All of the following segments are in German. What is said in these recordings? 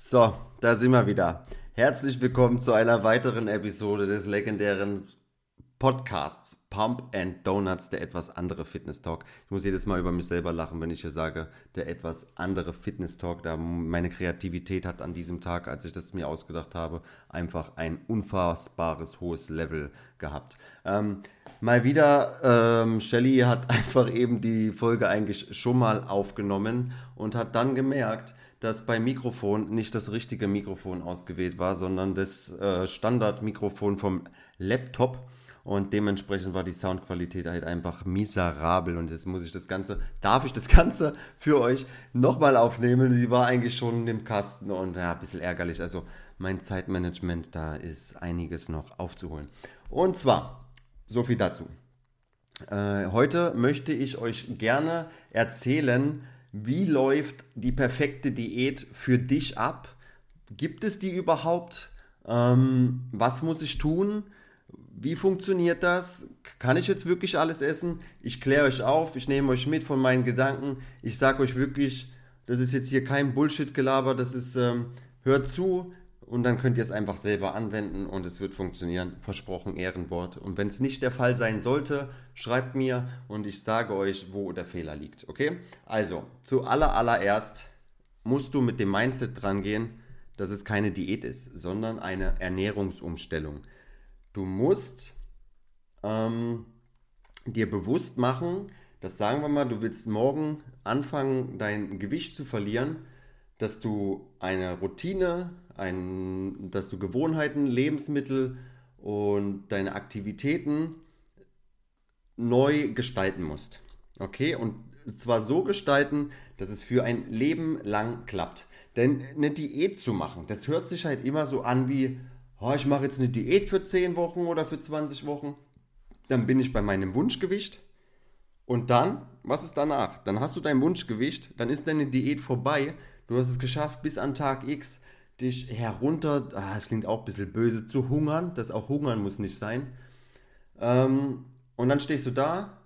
So, da sind wir wieder. Herzlich willkommen zu einer weiteren Episode des legendären Podcasts Pump and Donuts, der etwas andere Fitness Talk. Ich muss jedes Mal über mich selber lachen, wenn ich hier sage, der etwas andere Fitness Talk. Da meine Kreativität hat an diesem Tag, als ich das mir ausgedacht habe, einfach ein unfassbares hohes Level gehabt. Ähm, mal wieder, ähm, Shelly hat einfach eben die Folge eigentlich schon mal aufgenommen und hat dann gemerkt, dass beim Mikrofon nicht das richtige Mikrofon ausgewählt war, sondern das äh, Standardmikrofon vom Laptop. Und dementsprechend war die Soundqualität halt einfach miserabel. Und jetzt muss ich das Ganze, darf ich das Ganze für euch nochmal aufnehmen? Die war eigentlich schon dem Kasten und ja, ein bisschen ärgerlich. Also mein Zeitmanagement, da ist einiges noch aufzuholen. Und zwar, so viel dazu. Äh, heute möchte ich euch gerne erzählen, wie läuft die perfekte Diät für dich ab? Gibt es die überhaupt? Ähm, was muss ich tun? Wie funktioniert das? Kann ich jetzt wirklich alles essen? Ich kläre euch auf, ich nehme euch mit von meinen Gedanken. Ich sage euch wirklich, das ist jetzt hier kein Bullshit-Gelaber, das ist, ähm, hört zu, und dann könnt ihr es einfach selber anwenden und es wird funktionieren. Versprochen, Ehrenwort. Und wenn es nicht der Fall sein sollte, schreibt mir und ich sage euch, wo der Fehler liegt. Okay? Also, zuallererst musst du mit dem Mindset dran gehen, dass es keine Diät ist, sondern eine Ernährungsumstellung. Du musst ähm, dir bewusst machen, dass sagen wir mal, du willst morgen anfangen, dein Gewicht zu verlieren, dass du eine Routine ein, dass du Gewohnheiten, Lebensmittel und deine Aktivitäten neu gestalten musst. Okay? Und zwar so gestalten, dass es für ein Leben lang klappt. Denn eine Diät zu machen, das hört sich halt immer so an wie, oh, ich mache jetzt eine Diät für 10 Wochen oder für 20 Wochen. Dann bin ich bei meinem Wunschgewicht. Und dann, was ist danach? Dann hast du dein Wunschgewicht, dann ist deine Diät vorbei. Du hast es geschafft bis an Tag X dich herunter, ah, das klingt auch ein bisschen böse, zu hungern. Das auch hungern muss nicht sein. Ähm, und dann stehst du da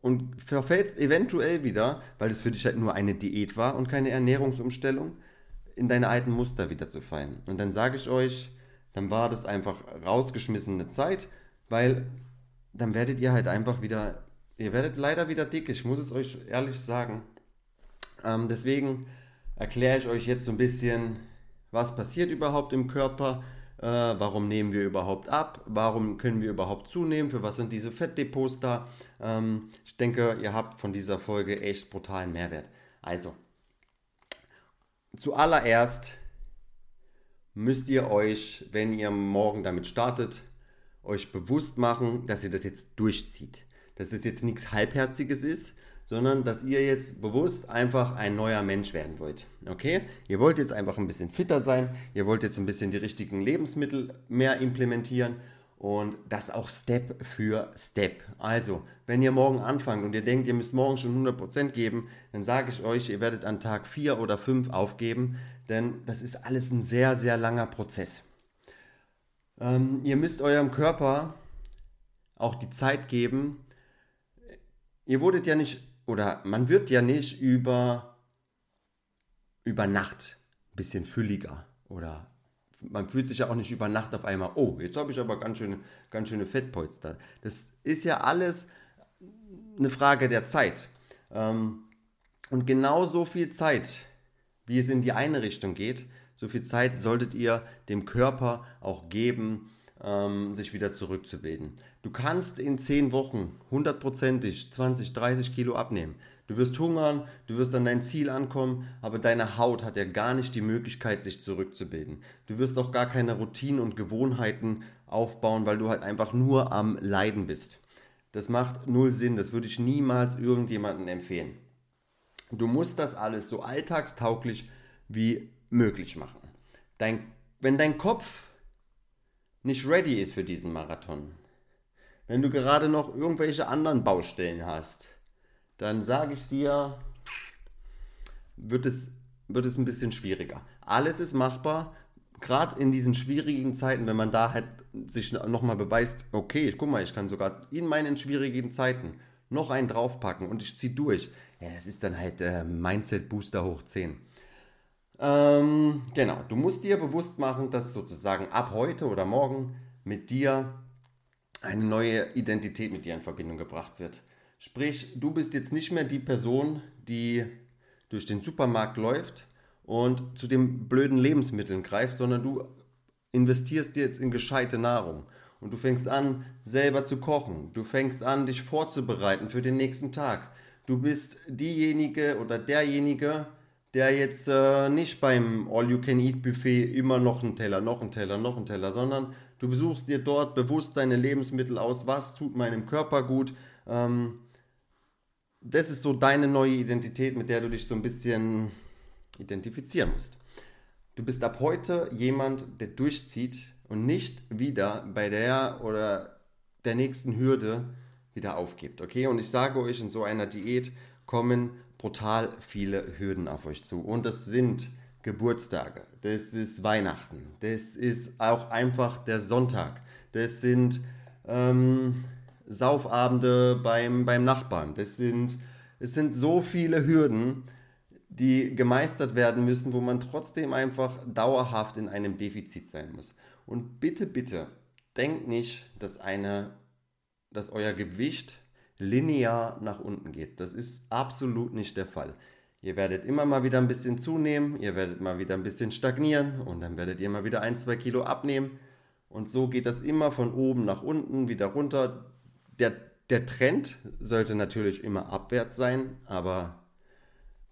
und verfällst eventuell wieder, weil es für dich halt nur eine Diät war und keine Ernährungsumstellung, in deine alten Muster wieder zu fallen. Und dann sage ich euch, dann war das einfach rausgeschmissene Zeit, weil dann werdet ihr halt einfach wieder, ihr werdet leider wieder dick, ich muss es euch ehrlich sagen. Ähm, deswegen erkläre ich euch jetzt so ein bisschen, was passiert überhaupt im Körper, äh, warum nehmen wir überhaupt ab, warum können wir überhaupt zunehmen, für was sind diese Fettdepots da. Ähm, ich denke, ihr habt von dieser Folge echt brutalen Mehrwert. Also, zuallererst müsst ihr euch, wenn ihr morgen damit startet, euch bewusst machen, dass ihr das jetzt durchzieht. Dass es jetzt nichts Halbherziges ist, sondern dass ihr jetzt bewusst einfach ein neuer Mensch werden wollt. Okay? Ihr wollt jetzt einfach ein bisschen fitter sein, ihr wollt jetzt ein bisschen die richtigen Lebensmittel mehr implementieren und das auch Step für Step. Also, wenn ihr morgen anfangt und ihr denkt, ihr müsst morgen schon 100% geben, dann sage ich euch, ihr werdet an Tag 4 oder 5 aufgeben, denn das ist alles ein sehr, sehr langer Prozess. Ähm, ihr müsst eurem Körper auch die Zeit geben. Ihr wurdet ja nicht oder man wird ja nicht über, über Nacht ein bisschen fülliger oder man fühlt sich ja auch nicht über Nacht auf einmal, oh, jetzt habe ich aber ganz schöne, ganz schöne Fettpolster. Das ist ja alles eine Frage der Zeit. Ähm, und genau so viel Zeit, wie es in die eine Richtung geht, so viel Zeit solltet ihr dem Körper auch geben, ähm, sich wieder zurückzubilden. Du kannst in 10 Wochen hundertprozentig 20, 30 Kilo abnehmen. Du wirst hungern, du wirst an dein Ziel ankommen, aber deine Haut hat ja gar nicht die Möglichkeit, sich zurückzubilden. Du wirst auch gar keine Routinen und Gewohnheiten aufbauen, weil du halt einfach nur am Leiden bist. Das macht null Sinn, das würde ich niemals irgendjemandem empfehlen. Du musst das alles so alltagstauglich wie möglich machen. Dein, wenn dein Kopf nicht ready ist für diesen Marathon, wenn du gerade noch irgendwelche anderen Baustellen hast, dann sage ich dir, wird es, wird es ein bisschen schwieriger. Alles ist machbar, gerade in diesen schwierigen Zeiten, wenn man da halt sich nochmal beweist, okay, ich guck mal, ich kann sogar in meinen schwierigen Zeiten noch einen draufpacken und ich ziehe durch. Ja, das ist dann halt äh, Mindset Booster hoch 10. Ähm, genau, du musst dir bewusst machen, dass sozusagen ab heute oder morgen mit dir eine neue Identität mit dir in Verbindung gebracht wird. Sprich, du bist jetzt nicht mehr die Person, die durch den Supermarkt läuft und zu den blöden Lebensmitteln greift, sondern du investierst dir jetzt in gescheite Nahrung. Und du fängst an, selber zu kochen. Du fängst an, dich vorzubereiten für den nächsten Tag. Du bist diejenige oder derjenige, der jetzt äh, nicht beim All-You-Can-Eat-Buffet immer noch einen Teller, noch einen Teller, noch einen Teller, sondern du besuchst dir dort bewusst deine Lebensmittel aus, was tut meinem Körper gut. Ähm, das ist so deine neue Identität, mit der du dich so ein bisschen identifizieren musst. Du bist ab heute jemand, der durchzieht und nicht wieder bei der oder der nächsten Hürde wieder aufgibt. Okay, und ich sage euch, in so einer Diät kommen brutal viele Hürden auf euch zu. Und das sind Geburtstage, das ist Weihnachten, das ist auch einfach der Sonntag, das sind ähm, Saufabende beim, beim Nachbarn, das sind, es sind so viele Hürden, die gemeistert werden müssen, wo man trotzdem einfach dauerhaft in einem Defizit sein muss. Und bitte, bitte, denkt nicht, dass, eine, dass euer Gewicht linear nach unten geht. Das ist absolut nicht der Fall. Ihr werdet immer mal wieder ein bisschen zunehmen, ihr werdet mal wieder ein bisschen stagnieren und dann werdet ihr mal wieder ein, zwei Kilo abnehmen. Und so geht das immer von oben nach unten, wieder runter. Der, der Trend sollte natürlich immer abwärts sein, aber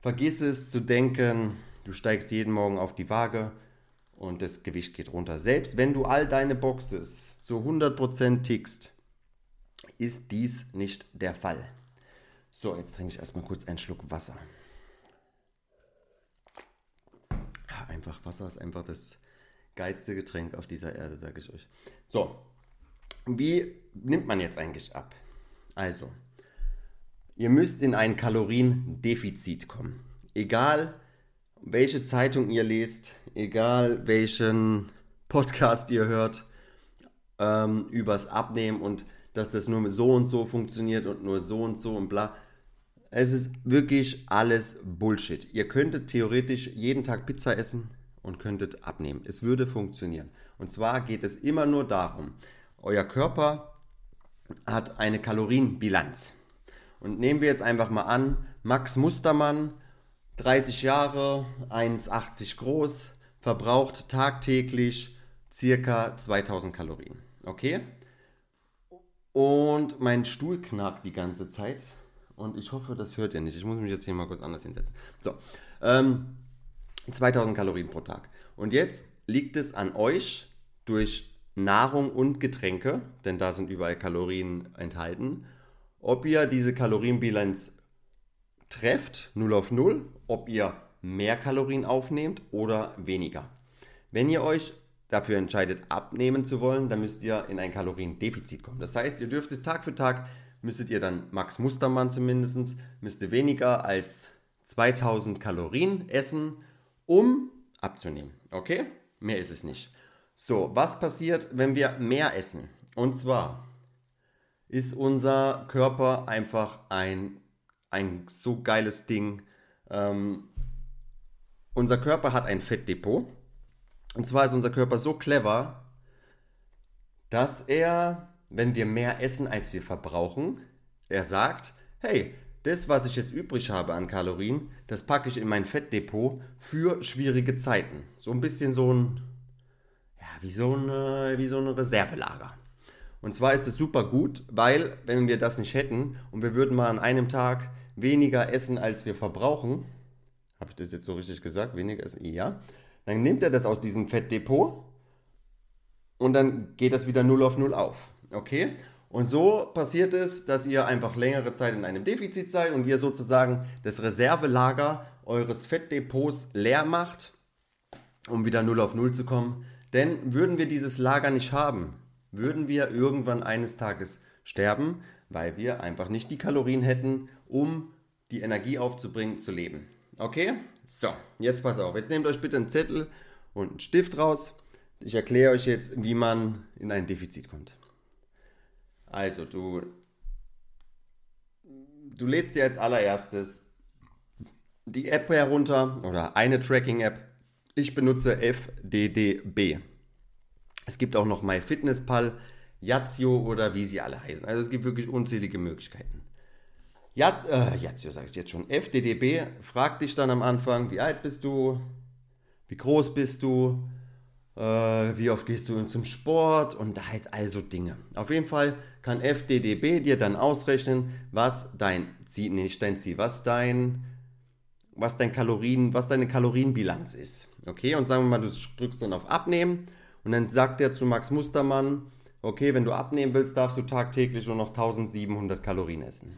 vergiss es zu denken, du steigst jeden Morgen auf die Waage und das Gewicht geht runter. Selbst wenn du all deine Boxes zu 100% tickst, ist dies nicht der Fall. So, jetzt trinke ich erstmal kurz einen Schluck Wasser. Einfach Wasser ist einfach das geilste Getränk auf dieser Erde, sage ich euch. So, wie nimmt man jetzt eigentlich ab? Also, ihr müsst in ein Kaloriendefizit kommen. Egal, welche Zeitung ihr lest, egal welchen Podcast ihr hört, ähm, übers Abnehmen und dass das nur so und so funktioniert und nur so und so und bla. Es ist wirklich alles Bullshit. Ihr könntet theoretisch jeden Tag Pizza essen und könntet abnehmen. Es würde funktionieren. Und zwar geht es immer nur darum, euer Körper hat eine Kalorienbilanz. Und nehmen wir jetzt einfach mal an, Max Mustermann, 30 Jahre, 1,80 groß, verbraucht tagtäglich circa 2000 Kalorien. Okay? Und mein Stuhl knackt die ganze Zeit. Und ich hoffe, das hört ihr nicht. Ich muss mich jetzt hier mal kurz anders hinsetzen. So, ähm, 2000 Kalorien pro Tag. Und jetzt liegt es an euch durch Nahrung und Getränke, denn da sind überall Kalorien enthalten, ob ihr diese Kalorienbilanz trefft, 0 auf 0, ob ihr mehr Kalorien aufnehmt oder weniger. Wenn ihr euch dafür entscheidet, abnehmen zu wollen, dann müsst ihr in ein Kaloriendefizit kommen. Das heißt, ihr dürftet Tag für Tag, müsstet ihr dann Max Mustermann zumindest, müsste weniger als 2000 Kalorien essen, um abzunehmen. Okay? Mehr ist es nicht. So, was passiert, wenn wir mehr essen? Und zwar ist unser Körper einfach ein, ein so geiles Ding. Ähm, unser Körper hat ein Fettdepot und zwar ist unser Körper so clever, dass er, wenn wir mehr essen, als wir verbrauchen, er sagt, hey, das, was ich jetzt übrig habe an Kalorien, das packe ich in mein Fettdepot für schwierige Zeiten. So ein bisschen so ein, ja, wie so ein, wie so ein Reservelager. Und zwar ist es super gut, weil, wenn wir das nicht hätten und wir würden mal an einem Tag weniger essen, als wir verbrauchen, habe ich das jetzt so richtig gesagt? Weniger essen? Ja. Dann nimmt er das aus diesem Fettdepot und dann geht das wieder 0 auf 0 auf. Okay? Und so passiert es, dass ihr einfach längere Zeit in einem Defizit seid und ihr sozusagen das Reservelager eures Fettdepots leer macht, um wieder 0 auf 0 zu kommen. Denn würden wir dieses Lager nicht haben, würden wir irgendwann eines Tages sterben, weil wir einfach nicht die Kalorien hätten, um die Energie aufzubringen, zu leben. Okay? So, jetzt pass auf. Jetzt nehmt euch bitte einen Zettel und einen Stift raus. Ich erkläre euch jetzt, wie man in ein Defizit kommt. Also, du, du lädst dir als allererstes die App herunter oder eine Tracking-App, Ich benutze FDDB. Es gibt auch noch MyFitnessPal, Yazio oder wie sie alle heißen. Also es gibt wirklich unzählige Möglichkeiten. Ja, äh, Yazio sage ich jetzt schon. FDDB fragt dich dann am Anfang, wie alt bist du, wie groß bist du, äh, wie oft gehst du zum Sport und halt also Dinge. Auf jeden Fall kann FDDB dir dann ausrechnen, was dein Ziel, nicht dein Ziel, was dein, was dein Kalorien, was deine Kalorienbilanz ist. Okay, und sagen wir mal, du drückst dann auf Abnehmen und dann sagt er zu Max Mustermann, okay, wenn du abnehmen willst, darfst du tagtäglich nur noch 1700 Kalorien essen.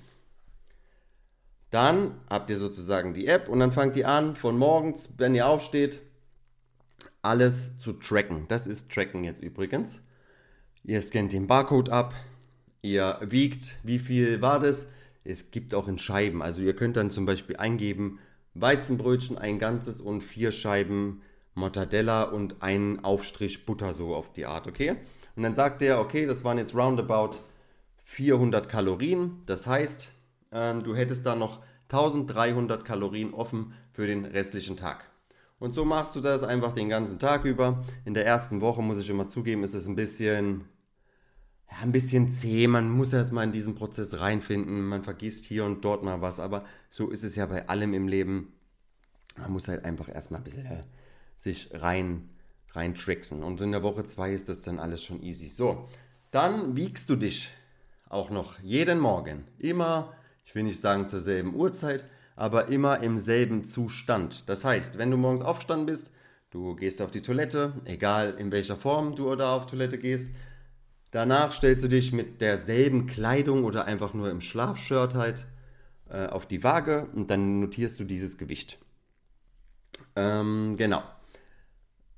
Dann habt ihr sozusagen die App und dann fangt ihr an, von morgens, wenn ihr aufsteht, alles zu tracken. Das ist Tracken jetzt übrigens. Ihr scannt den Barcode ab, ihr wiegt, wie viel war das. Es gibt auch in Scheiben. Also ihr könnt dann zum Beispiel eingeben, Weizenbrötchen, ein ganzes und vier Scheiben Mortadella und einen Aufstrich Butter so auf die Art, okay? Und dann sagt er, okay, das waren jetzt roundabout 400 Kalorien. Das heißt, ähm, du hättest da noch 1300 Kalorien offen für den restlichen Tag. Und so machst du das einfach den ganzen Tag über. In der ersten Woche, muss ich immer zugeben, ist es ein bisschen, ja, ein bisschen zäh. Man muss erstmal in diesen Prozess reinfinden. Man vergisst hier und dort mal was. Aber so ist es ja bei allem im Leben. Man muss halt einfach erstmal ein bisschen äh, sich rein, rein tricksen. Und in der Woche 2 ist das dann alles schon easy. So, dann wiegst du dich auch noch jeden Morgen. Immer, will nicht sagen zur selben Uhrzeit, aber immer im selben Zustand. Das heißt, wenn du morgens aufgestanden bist, du gehst auf die Toilette, egal in welcher Form du da auf Toilette gehst, danach stellst du dich mit derselben Kleidung oder einfach nur im Schlafshirt halt äh, auf die Waage und dann notierst du dieses Gewicht. Ähm, genau.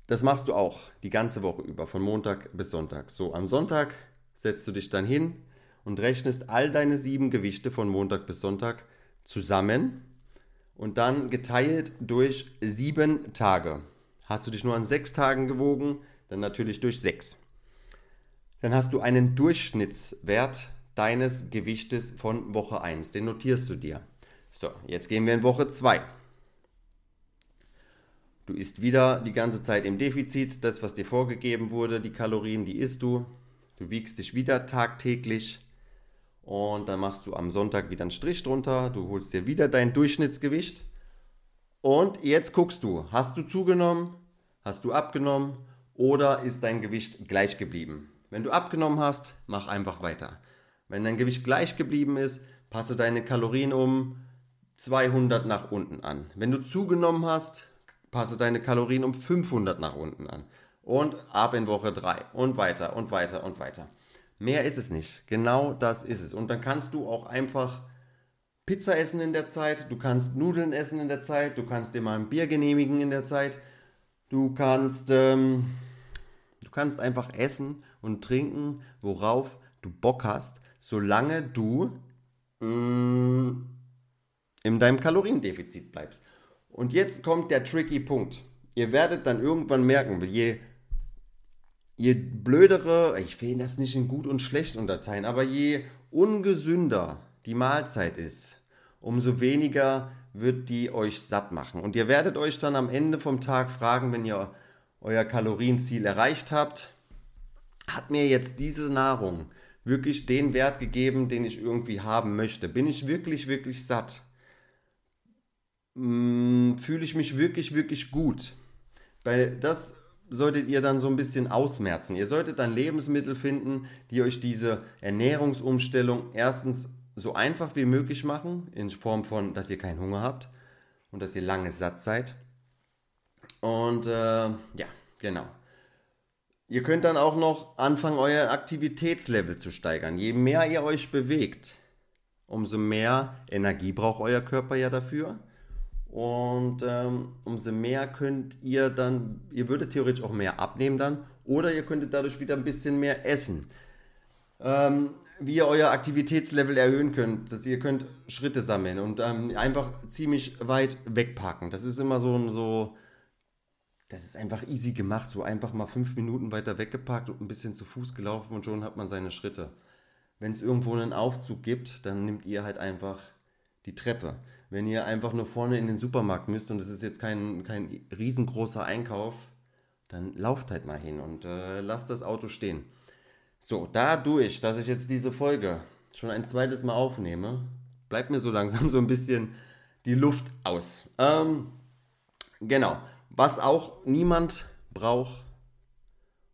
Das machst du auch die ganze Woche über, von Montag bis Sonntag. So, am Sonntag setzt du dich dann hin und rechnest all deine sieben Gewichte von Montag bis Sonntag zusammen und dann geteilt durch sieben Tage. Hast du dich nur an sechs Tagen gewogen, dann natürlich durch sechs. Dann hast du einen Durchschnittswert deines Gewichtes von Woche 1. Den notierst du dir. So, jetzt gehen wir in Woche 2. Du isst wieder die ganze Zeit im Defizit. Das, was dir vorgegeben wurde, die Kalorien, die isst du. Du wiegst dich wieder tagtäglich. Und dann machst du am Sonntag wieder einen Strich drunter. Du holst dir wieder dein Durchschnittsgewicht. Und jetzt guckst du, hast du zugenommen? Hast du abgenommen? Oder ist dein Gewicht gleich geblieben? Wenn du abgenommen hast, mach einfach weiter. Wenn dein Gewicht gleich geblieben ist, passe deine Kalorien um 200 nach unten an. Wenn du zugenommen hast, passe deine Kalorien um 500 nach unten an. Und ab in Woche 3 und weiter und weiter und weiter. Mehr ist es nicht. Genau das ist es. Und dann kannst du auch einfach Pizza essen in der Zeit, du kannst Nudeln essen in der Zeit, du kannst dir mal ein Bier genehmigen in der Zeit, du kannst, ähm, du kannst einfach essen und trinken, worauf du Bock hast, solange du mh, mm, in deinem Kaloriendefizit bleibst. Und jetzt kommt der tricky Punkt. Ihr werdet dann irgendwann merken, je je blödere, ich will das nicht in gut und schlecht unterteilen, aber je ungesünder die Mahlzeit ist, umso weniger wird die euch satt machen. Und ihr werdet euch dann am Ende vom Tag fragen, wenn ihr euer Kalorienziel erreicht habt, hat mir jetzt diese Nahrung wirklich den Wert gegeben, den ich irgendwie haben möchte? Bin ich wirklich, wirklich satt? Hm, fühle ich mich wirklich, wirklich gut? Weil das solltet ihr dann so ein bisschen ausmerzen. Ihr solltet dann Lebensmittel finden, die euch diese Ernährungsumstellung erstens so einfach wie möglich machen, in Form von, dass ihr keinen Hunger habt und dass ihr lange satt seid. Und äh, ja, genau. Ihr könnt dann auch noch anfangen, euer Aktivitätslevel zu steigern. Je mehr ihr euch bewegt, umso mehr Energie braucht euer Körper ja dafür. Und ähm, umso mehr könnt ihr dann, ihr würdet theoretisch auch mehr abnehmen dann oder ihr könntet dadurch wieder ein bisschen mehr essen. Ähm, wie ihr euer Aktivitätslevel erhöhen könnt, dass ihr könnt Schritte sammeln und ähm, einfach ziemlich weit wegpacken. Das ist immer so, so, das ist einfach easy gemacht, so einfach mal fünf Minuten weiter weggepackt und ein bisschen zu Fuß gelaufen und schon hat man seine Schritte. Wenn es irgendwo einen Aufzug gibt, dann nehmt ihr halt einfach die Treppe. Wenn ihr einfach nur vorne in den Supermarkt müsst und es ist jetzt kein, kein riesengroßer Einkauf, dann lauft halt mal hin und äh, lasst das Auto stehen. So, dadurch, dass ich jetzt diese Folge schon ein zweites Mal aufnehme, bleibt mir so langsam so ein bisschen die Luft aus. Ähm, genau. Was auch niemand braucht,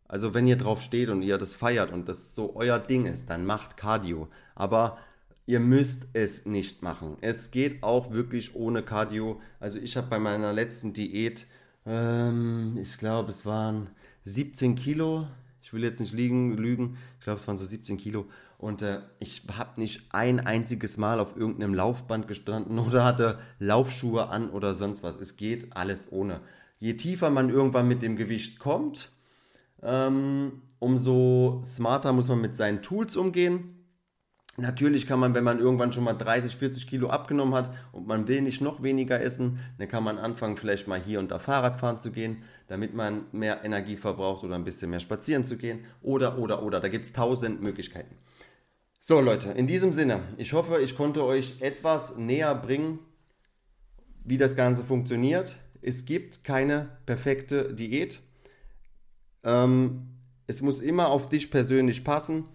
also wenn ihr drauf steht und ihr das feiert und das so euer Ding ist, dann macht Cardio. Aber ihr müsst es nicht machen. Es geht auch wirklich ohne Cardio. Also ich habe bei meiner letzten Diät, ähm, ich glaube es waren 17 Kilo. Ich will jetzt nicht liegen, lügen. Ich glaube es waren so 17 Kilo. Und äh, ich habe nicht ein einziges Mal auf irgendeinem Laufband gestanden oder hatte Laufschuhe an oder sonst was. Es geht alles ohne. Je tiefer man irgendwann mit dem Gewicht kommt, ähm, umso smarter muss man mit seinen Tools umgehen. Natürlich kann man, wenn man irgendwann schon mal 30, 40 Kilo abgenommen hat und man will nicht noch weniger essen, dann kann man anfangen, vielleicht mal hier und da Fahrrad fahren zu gehen, damit man mehr Energie verbraucht oder ein bisschen mehr spazieren zu gehen. Oder, oder, oder. Da gibt es tausend Möglichkeiten. So Leute, in diesem Sinne, ich hoffe, ich konnte euch etwas näher bringen, wie das Ganze funktioniert. Es gibt keine perfekte Diät. Ähm, es muss immer auf dich persönlich passen.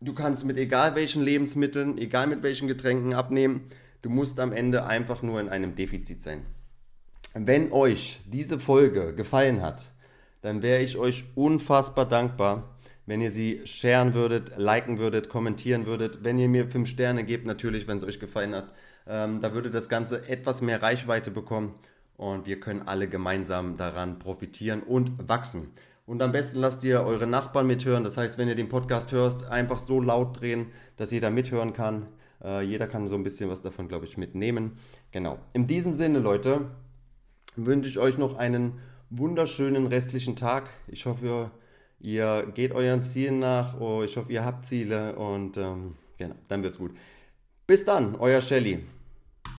Du kannst mit egal welchen Lebensmitteln, egal mit welchen Getränken abnehmen. Du musst am Ende einfach nur in einem Defizit sein. Wenn euch diese Folge gefallen hat, dann wäre ich euch unfassbar dankbar, wenn ihr sie sharen würdet, liken würdet, kommentieren würdet. Wenn ihr mir 5 Sterne gebt, natürlich, wenn es euch gefallen hat. Ähm, da würde das Ganze etwas mehr Reichweite bekommen und wir können alle gemeinsam daran profitieren und wachsen. Und am besten lasst ihr eure Nachbarn mithören. Das heißt, wenn ihr den Podcast hörst, einfach so laut drehen, dass jeder mithören kann. Äh, jeder kann so ein bisschen was davon, glaube ich, mitnehmen. Genau. In diesem Sinne, Leute, wünsche ich euch noch einen wunderschönen restlichen Tag. Ich hoffe, ihr geht euren Zielen nach. Oh, ich hoffe, ihr habt Ziele und ähm, genau, dann wird's gut. Bis dann, euer Shelly.